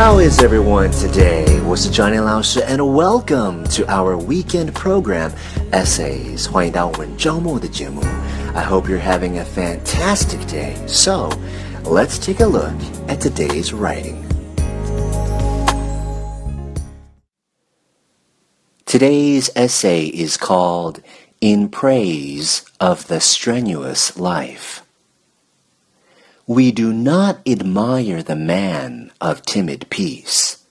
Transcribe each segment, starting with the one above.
How is everyone today? 我是 Johnny 老师 and welcome to our weekend program Essays. 欢迎到我们周末的节目。I hope you're having a fantastic day. So, let's take a look at today's writing. Today's essay is called In Praise of the Strenuous Life. We do not admire the man of timid peace.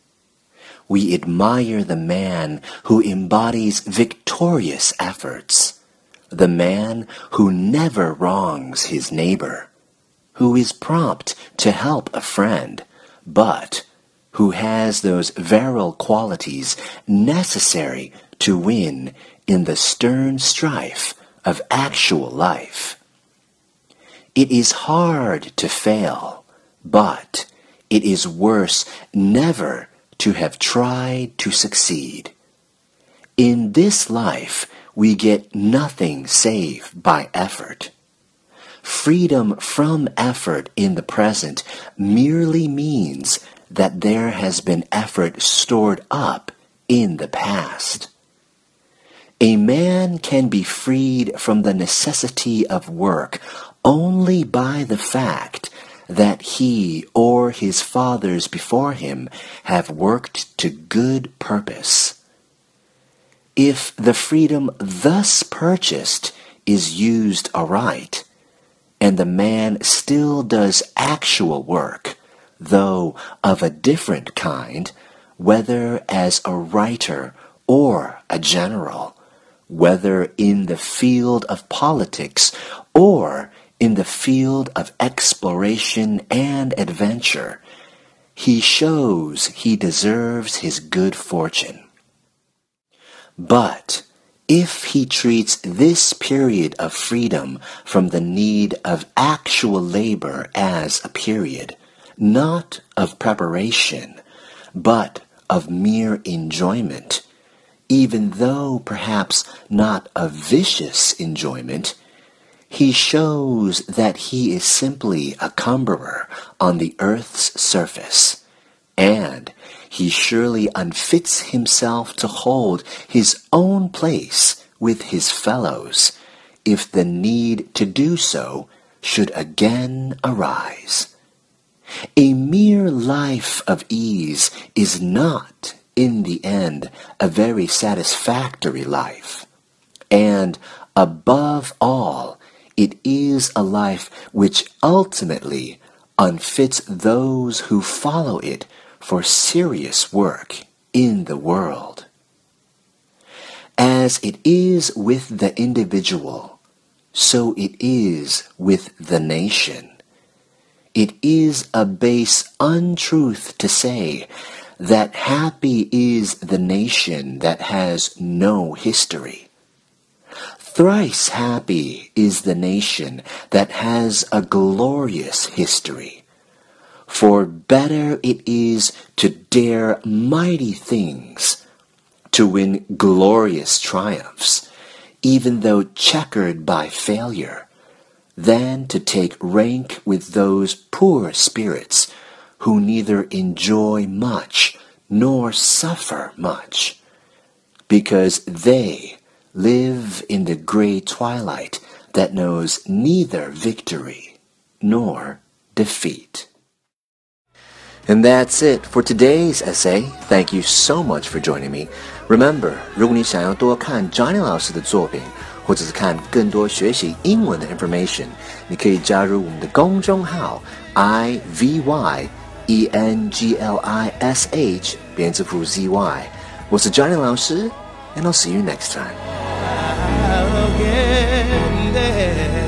We admire the man who embodies victorious efforts, the man who never wrongs his neighbor, who is prompt to help a friend, but who has those virile qualities necessary to win in the stern strife of actual life. It is hard to fail, but it is worse never to have tried to succeed. In this life, we get nothing save by effort. Freedom from effort in the present merely means that there has been effort stored up in the past. A man can be freed from the necessity of work only by the fact that he or his fathers before him have worked to good purpose. If the freedom thus purchased is used aright, and the man still does actual work, though of a different kind, whether as a writer or a general, whether in the field of politics or in the field of exploration and adventure, he shows he deserves his good fortune. But if he treats this period of freedom from the need of actual labor as a period, not of preparation, but of mere enjoyment, even though perhaps not a vicious enjoyment, he shows that he is simply a cumberer on the earth's surface, and he surely unfits himself to hold his own place with his fellows if the need to do so should again arise. A mere life of ease is not, in the end, a very satisfactory life. And above all, it is a life which ultimately unfits those who follow it for serious work in the world. As it is with the individual, so it is with the nation. It is a base untruth to say that happy is the nation that has no history. Thrice happy is the nation that has a glorious history. For better it is to dare mighty things, to win glorious triumphs, even though checkered by failure, than to take rank with those poor spirits who neither enjoy much nor suffer much, because they live in the gray twilight that knows neither victory nor defeat. And that's it for today's essay. Thank you so much for joining me. Remember, 如果你想要多看 Johnny 老师的作品，或者是看更多学习英文的 information，你可以加入我们的公众号 i v y e n g l i s h 编字符 z y。我是 Johnny 老师，and I'll see you next time. again there.